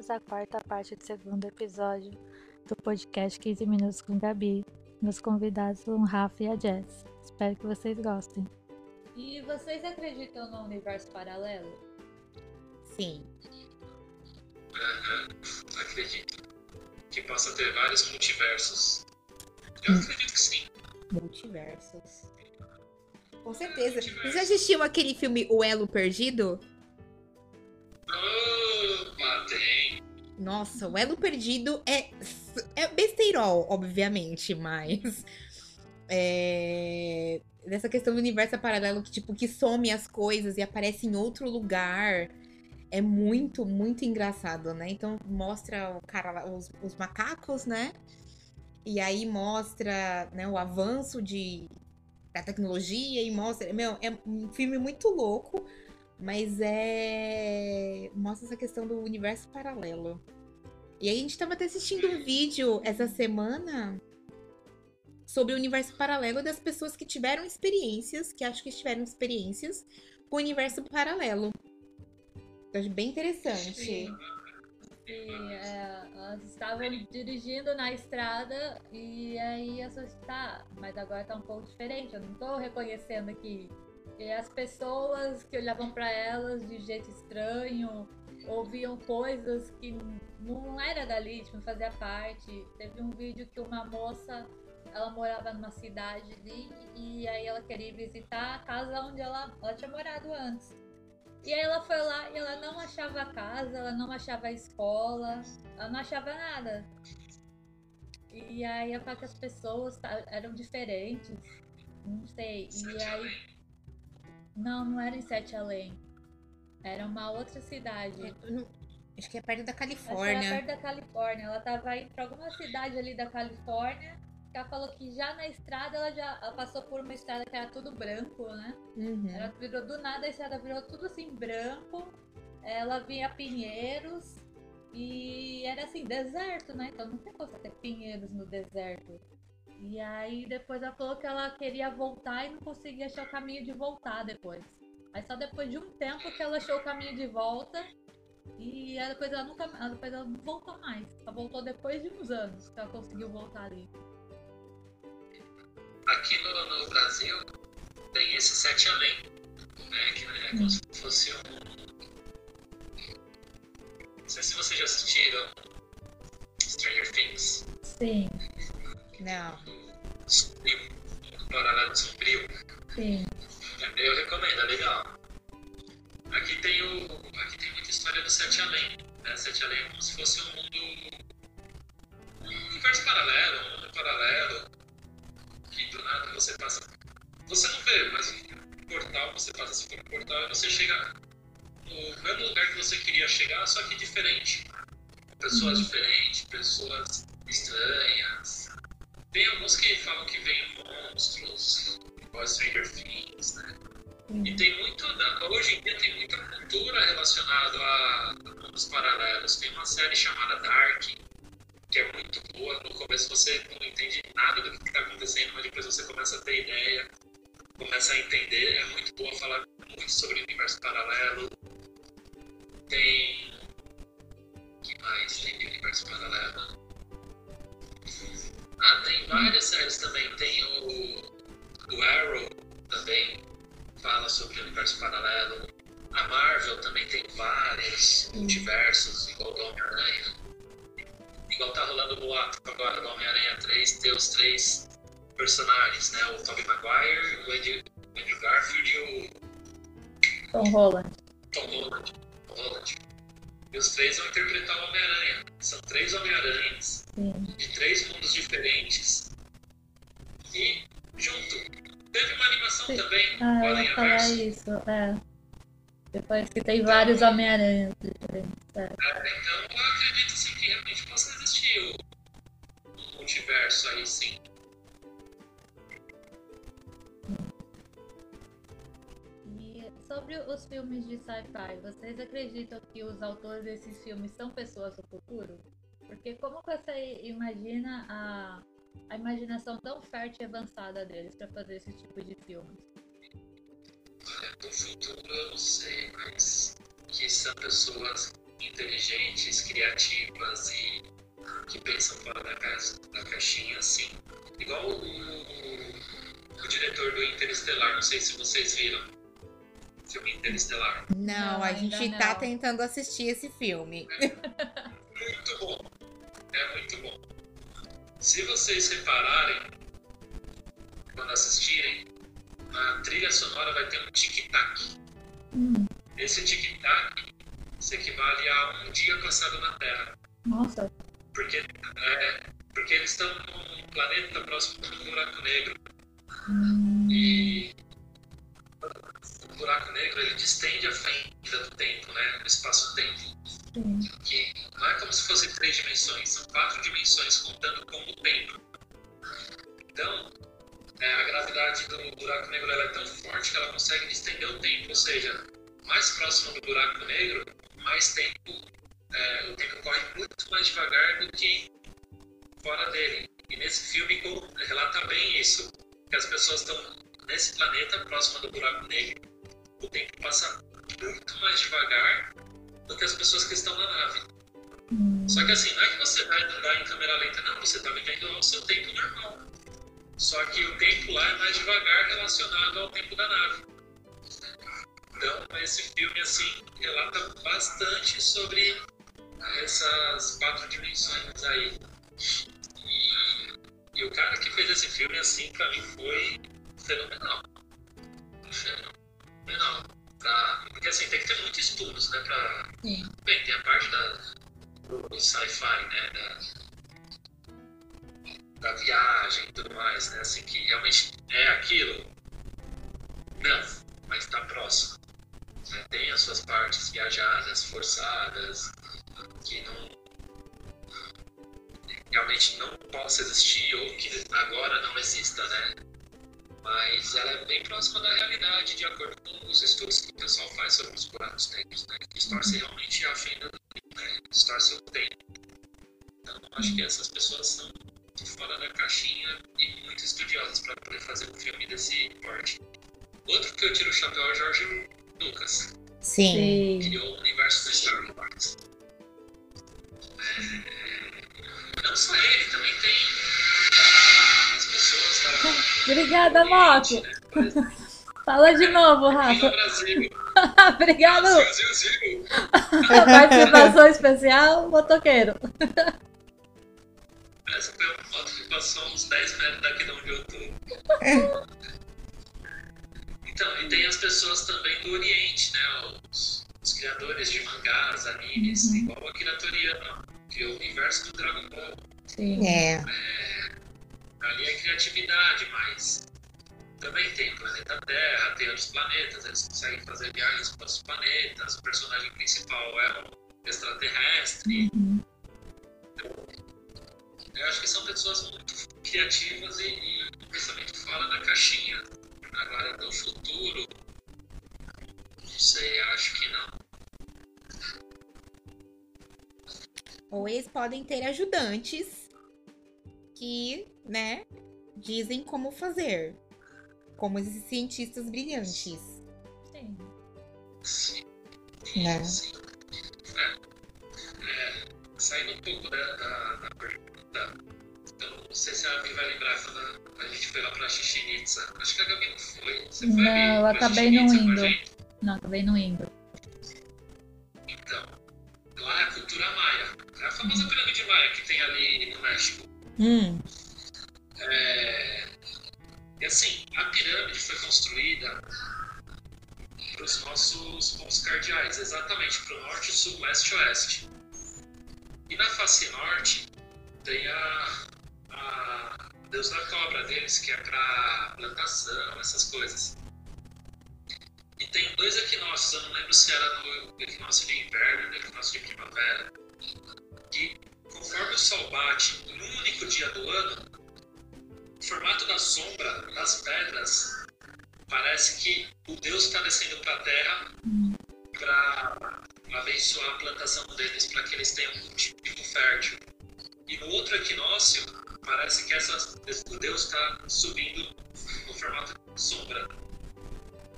bem-vindos à quarta parte do segundo episódio do podcast 15 Minutos com Gabi. Meus convidados são o Rafa e a Jess. Espero que vocês gostem. E vocês acreditam no universo paralelo? Sim. Acredito. Que possa ter vários multiversos. Eu acredito que sim. Multiversos. Com certeza. Você já assistiu aquele filme O Elo Perdido? Tem. Nossa, o Elo Perdido é, é besteirol, obviamente, mas. É. Dessa questão do universo paralelo que, tipo, que some as coisas e aparece em outro lugar. É muito, muito engraçado, né? Então mostra o cara os, os macacos, né? E aí mostra né, o avanço de, da tecnologia e mostra. Meu, é um filme muito louco, mas é. Mostra essa questão do universo paralelo. E aí a gente tava até assistindo um vídeo essa semana sobre o universo paralelo das pessoas que tiveram experiências, que acho que tiveram experiências com o universo paralelo. Acho bem interessante. Sim, é, elas estavam dirigindo na estrada e aí eu falei, tá, mas agora tá um pouco diferente, eu não tô reconhecendo aqui. E as pessoas que olhavam para elas de jeito estranho, ouviam coisas que não era dali, tipo, não fazia parte. Teve um vídeo que uma moça, ela morava numa cidade ali e aí ela queria visitar a casa onde ela, ela tinha morado antes. E aí ela foi lá e ela não achava a casa, ela não achava a escola, ela não achava nada. E aí falo que as pessoas eram diferentes, não sei. E aí. Não, não era em Sete Além. Era uma outra cidade. Acho que é perto da Acho que era Califórnia. perto da Califórnia. Ela tava indo pra alguma cidade ali da Califórnia. Ela falou que já na estrada ela já ela passou por uma estrada que era tudo branco, né? Uhum. Ela virou do nada, a estrada virou tudo assim branco. Ela via pinheiros e era assim, deserto, né? Então não tem como ter pinheiros no deserto. E aí depois ela falou que ela queria voltar e não conseguia achar o caminho de voltar depois. Aí só depois de um tempo que ela achou o caminho de volta. E depois ela nunca depois ela não voltou mais. Ela voltou depois de uns anos que ela conseguiu voltar ali. Aqui no, no Brasil tem esse Sete Além, né? Que é como se fosse um. Não sei se vocês já assistiram Stranger Things. Sim, Não. Sombrio. Um paralelo sombrio. sim. Eu recomendo, é legal. Aqui tem o. Aqui tem muita história do Sete Além. Né? Sete Além é como se fosse um mundo. Um universo paralelo, um mundo paralelo. Que do nada você passa. Você não vê, mas um portal, você passa assim por um portal e você chega no mesmo lugar que você queria chegar, só que diferente. Pessoas diferentes, pessoas estranhas. Tem alguns que falam que vêm monstros, igual Stranger Things, né? E tem muito, da- hoje em dia tem muita cultura relacionada a mundos paralelos. Tem uma série chamada Dark, que é muito boa. No começo você não entende nada do que está acontecendo, mas depois você começa a ter ideia, começa a entender. É muito boa falar muito sobre o universo paralelo. Tem. O que mais tem de universo paralelo? Ah, tem várias séries também. Tem o, o Arrow também fala sobre o universo paralelo. A Marvel também tem vários multiversos, igual do Homem-Aranha. Igual tá rolando o boato agora do Homem-Aranha 3, ter os três personagens, né? O Tobey Maguire, o Andrew, Andrew Garfield e o Tom Holland. Tom Holland. Tom Holland. E os três vão interpretar o Homem-Aranha. São três Homem-Aranhas de três mundos diferentes e junto. Teve uma animação Sim. também, Ah, o eu ia falar isso, é. Depois que tem vários Homem-Aranha diferentes. É. Então eu acredito sim que realmente possa existir o um multiverso aí sim. E sobre os filmes de sci-fi, vocês acreditam que os autores desses filmes são pessoas do futuro? Porque como você imagina a, a imaginação tão fértil e avançada deles para fazer esse tipo de filmes? Olha, do futuro eu não sei, mas que são pessoas inteligentes, criativas e que pensam fora da, casa, da caixinha, assim. Igual o, o, o diretor do Interestelar, não sei se vocês viram. O filme Interestelar. Não, Não, a gente tá não. tentando assistir esse filme. Muito Se vocês repararem, quando assistirem, na trilha sonora vai ter um tic-tac. Esse tic-tac se equivale a um dia passado na Terra. Nossa. Porque, é, porque eles estão num planeta próximo do buraco negro. E o buraco negro ele distende a fenda do tempo, né? O espaço-tempo. Que não é como se fossem três dimensões, são quatro dimensões contando como tempo. Então, é, a gravidade do buraco negro é tão forte que ela consegue distender o tempo, ou seja, mais próximo do buraco negro, mais tempo, é, o tempo corre muito mais devagar do que fora dele. E nesse filme relata bem isso, que as pessoas estão nesse planeta próximo do buraco negro, o tempo passa muito mais devagar do que as pessoas que estão na nave. Só que assim, não é que você vai andar em câmera lenta, não, você está vivendo ao seu tempo normal. Só que o tempo lá é mais devagar relacionado ao tempo da nave. Então, esse filme, assim, relata bastante sobre essas quatro dimensões aí. E, e o cara que fez esse filme, assim, pra mim foi fenomenal. Fenomenal. Pra, porque, assim, tem que ter muitos estudos, né, pra... Sim. Bem, tem a parte da, do sci-fi, né, da, da viagem e tudo mais, né, assim, que realmente é aquilo. Não, mas tá próximo. né, Tem as suas partes viajadas, forçadas, que não realmente não possa existir ou que agora não exista, né? Mas ela é bem próxima da realidade, de acordo com os estudos que o pessoal faz sobre os buracos negros, né? Que distorcem realmente a fenda do tempo, né? Distorcem o tempo. Então, acho que essas pessoas são muito fora da caixinha e muito estudiosas para poder fazer um filme desse porte. Outro que eu tiro o chapéu é o Jorge Lucas Sim. Sim. criou o universo do Star Wars. É, Não só ele, também tem Obrigada, Moto. Fala de novo, Rafa. Obrigado. Ziu. Participação especial, motoqueiro. Essa foi uma foto que passou uns 10 metros daqui de onde eu tô. Então, e tem as pessoas também do Oriente, né? Os, os criadores de mangás, animes, igual o Akira Toriyama, criou o universo do Dragon Ball. Sim. É. Ali é criatividade, mas também tem o planeta Terra, tem outros planetas, eles conseguem fazer viagens para outros planetas, o personagem principal é um extraterrestre. Eu acho que são pessoas muito criativas e, e pensamento fora da caixinha. Agora, do futuro, não sei, acho que não. Ou eles podem ter ajudantes que, né, dizem como fazer. Como esses cientistas brilhantes, Sim. Sim, né? É, saindo um pouco da, da, da pergunta, eu não sei se a Gabi vai lembrar quando a gente foi lá pra Chichen Itza. Acho que a Gabi não foi. Você foi Não, ali eu acabei não indo. Não, acabei não indo. Então, lá é a cultura maia. É a famosa pirâmide maia que tem ali no México. Hum, É, E assim, a pirâmide foi construída para os nossos pontos cardeais, exatamente para o norte, sul, leste e oeste. E na face norte tem a, a Deus da Cobra deles, que é para plantação, essas coisas. E tem dois equinócios, eu não lembro se era no equinócio de inverno, no equinócio de primavera, que conforme o sol bate em um único dia do ano, o formato da sombra das pedras parece que o Deus está descendo para a terra para abençoar a plantação deles, para que eles tenham um cultivo fértil. E no outro equinócio, parece que essa, o Deus está subindo no formato de sombra.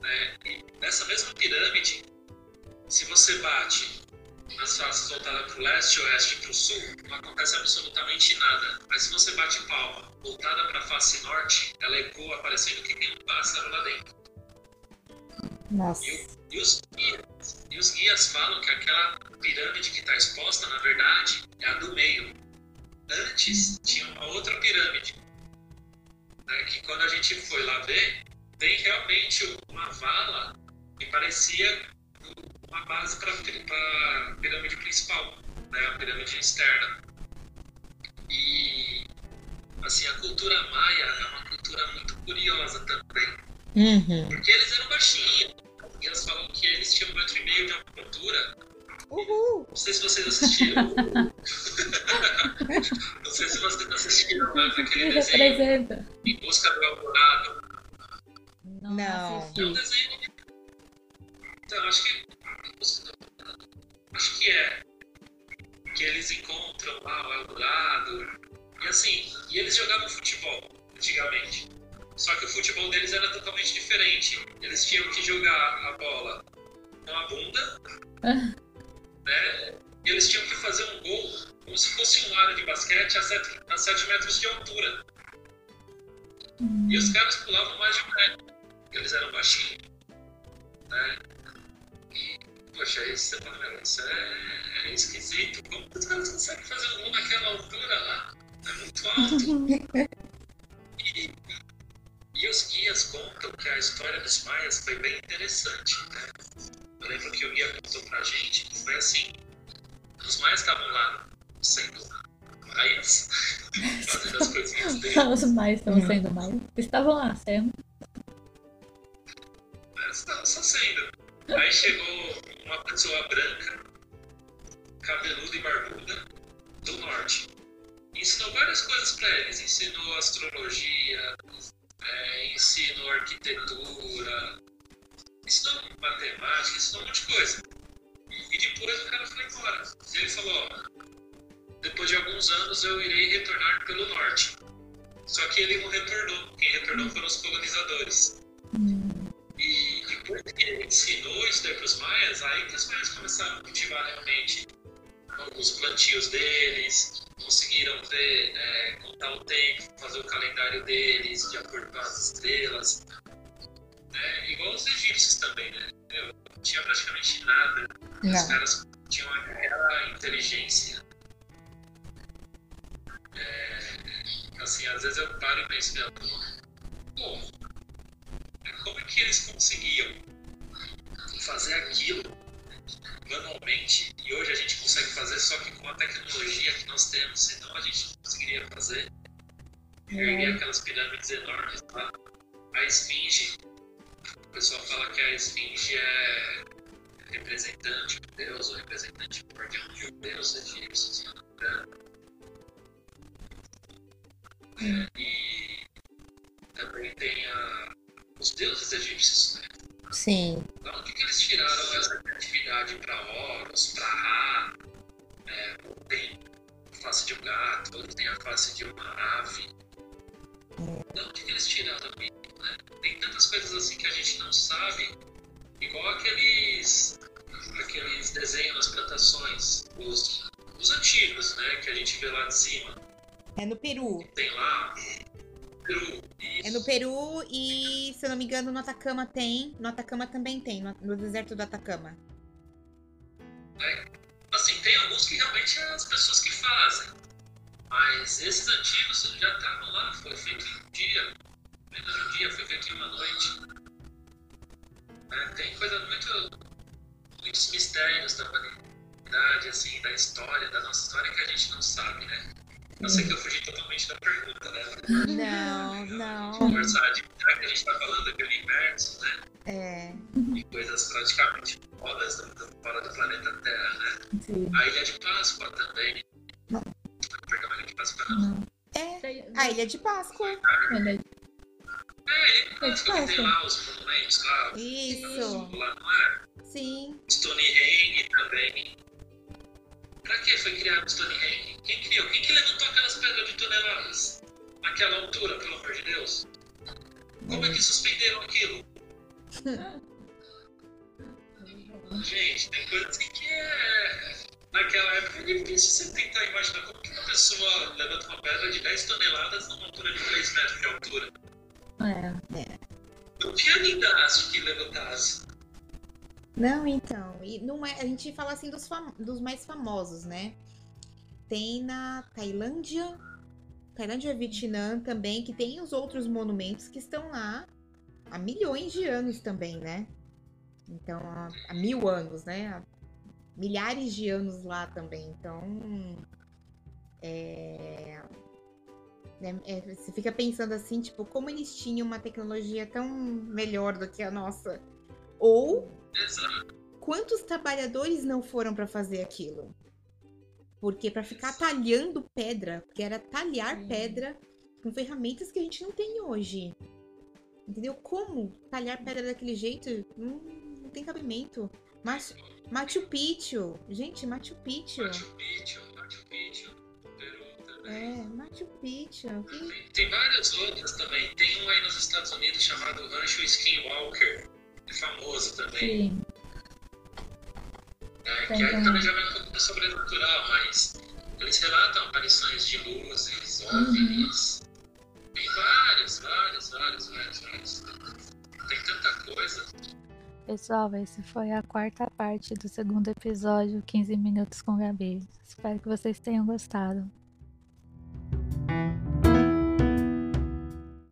Né? E nessa mesma pirâmide, se você bate nas faces voltadas para o leste, oeste e para o sul, não acontece absolutamente nada. Mas se você bate palma voltada para a face norte, ela ecoa parecendo que tem um pássaro lá dentro. Nossa. E, e os, guias, e os guias falam que aquela pirâmide que está exposta, na verdade, é a do meio. Antes tinha uma outra pirâmide. né, que quando a gente foi lá ver, tem realmente uma vala que parecia uma base para a pirâmide principal, né, a pirâmide externa. E assim, a cultura maia é uma cultura muito curiosa também. Uhum. Porque eles eram baixinhos. E eles falam que eles tinham um metro e meio de altura. Uhul. Não sei se vocês assistiram. Não sei se vocês assistiram Me aquele desenho representa. Em Busca do Eldorado. Não, Não. É um desenho. Assim, e eles jogavam futebol antigamente. Só que o futebol deles era totalmente diferente. Eles tinham que jogar a bola com a bunda, né? E eles tinham que fazer um gol como se fosse um aro de basquete a 7, a sete metros de altura. E os caras pulavam mais de um metro, porque eles eram baixinhos. Né? E, poxa, meu, isso é, é esquisito. Como os caras conseguem fazer um gol naquela altura lá? É muito alto. E, e os guias contam que a história dos maias foi bem interessante. Né? Eu lembro que o guia contou pra gente que foi assim: os maias estavam lá sendo maias, fazendo as coisinhas deles. Os mais estão sendo mais. Estavam lá sendo. Estava só sendo. Aí chegou uma pessoa branca, cabeluda e barbuda, do norte. Ensinou várias coisas para eles. Ensinou astrologia, é, ensinou arquitetura, ensinou matemática, ensinou um monte de coisa. E depois o cara foi embora. Ele falou, ó, depois de alguns anos eu irei retornar pelo norte. Só que ele não retornou. Quem retornou foram os colonizadores. E depois que ele ensinou isso daí para os maias, aí que os maias começaram a cultivar realmente os plantios deles, conseguiram ver, é, contar o tempo, fazer o calendário deles de acordo com as estrelas. Né? Igual os egípcios também, né? Meu, não tinha praticamente nada. Os Não. caras tinham aquela inteligência. É, assim, às vezes eu paro e penso, meu, como? Como é que eles conseguiam fazer aquilo manualmente e hoje a gente consegue fazer só que com a tecnologia que nós temos, senão a gente não conseguiria fazer. Erguer aquelas pirâmides enormes lá. A esfinge, o pessoal fala que a esfinge é representante de Deus ou representante guardião de um Deus egípcio, se eu não me engano. É, e também tem a, os deuses egípcios, né? Sim. Da onde que eles tiraram essa criatividade para Horus, para? É, face de um gato, outro tem a face de uma ave. Da onde que eles tiraram isso? Né? Tem tantas coisas assim que a gente não sabe. Igual aqueles, aqueles desenhos nas plantações, os, os antigos, né? Que a gente vê lá de cima. É no Peru. Tem lá Peru. E É no Peru e, se eu não me engano, no Atacama tem. No Atacama também tem, no, no deserto do Atacama. Assim, tem alguns que as pessoas que fazem. Mas esses antigos já estavam lá, foi feito em um dia. Menos um dia, foi feito em uma noite. É, tem coisa muito. muitos mistérios da humanidade, assim, da história, da nossa história que a gente não sabe, né? Eu sei que eu fugi totalmente da pergunta, né? Não, não. Conversar de já que a gente tá falando de universo, né? É. E coisas praticamente fora do, fora do planeta Terra, né? Sim. A Ilha de Páscoa também. Não. Perdão, a Ilha de Páscoa não. É. Tem- A Ilha de Páscoa. É, a Ilha de Páscoa tem lá os monumentos lá. Isso. Lá não é? Sim. Stonehenge também. Pra que foi criado o Stonehenge? Quem criou? Quem que levantou aquelas pedras de toneladas? Naquela altura, pelo amor de Deus? Como é que suspenderam aquilo? Gente, tem coisa assim que é. naquela época é difícil você tentar imaginar como que uma pessoa levanta uma pedra de 10 toneladas numa altura de 3 metros de altura. É. Não tinha guindaste que levantasse. Não, então. E não é, a gente fala assim dos, fam- dos mais famosos, né? Tem na Tailândia, Tailândia Vietnã também, que tem os outros monumentos que estão lá há milhões de anos também, né? Então, há, há mil anos, né? Há milhares de anos lá também. Então, é, é- é, você fica pensando assim, tipo, como eles tinham uma tecnologia tão melhor do que a nossa? Ou Exato. quantos trabalhadores não foram para fazer aquilo? Porque para ficar talhando pedra, porque era talhar Sim. pedra com ferramentas que a gente não tem hoje. Entendeu? Como talhar pedra daquele jeito? Não, não tem cabimento. Mas Machu Picchu. Gente, Machu Picchu. Machu Picchu, Machu Picchu, Peru também. É, Machu Picchu. Que... Tem, tem várias outras também. Tem um aí nos Estados Unidos chamado Rancho Skinwalker. É famoso também. Sim. Tem que aí também. também já vai um pouco sobrenatural, mas eles relatam aparições de luzes, Uhum. OVNIs. Tem vários, vários, vários, vários, vários. Tem tanta coisa. Pessoal, esse foi a quarta parte do segundo episódio, 15 minutos com Gabi. Espero que vocês tenham gostado.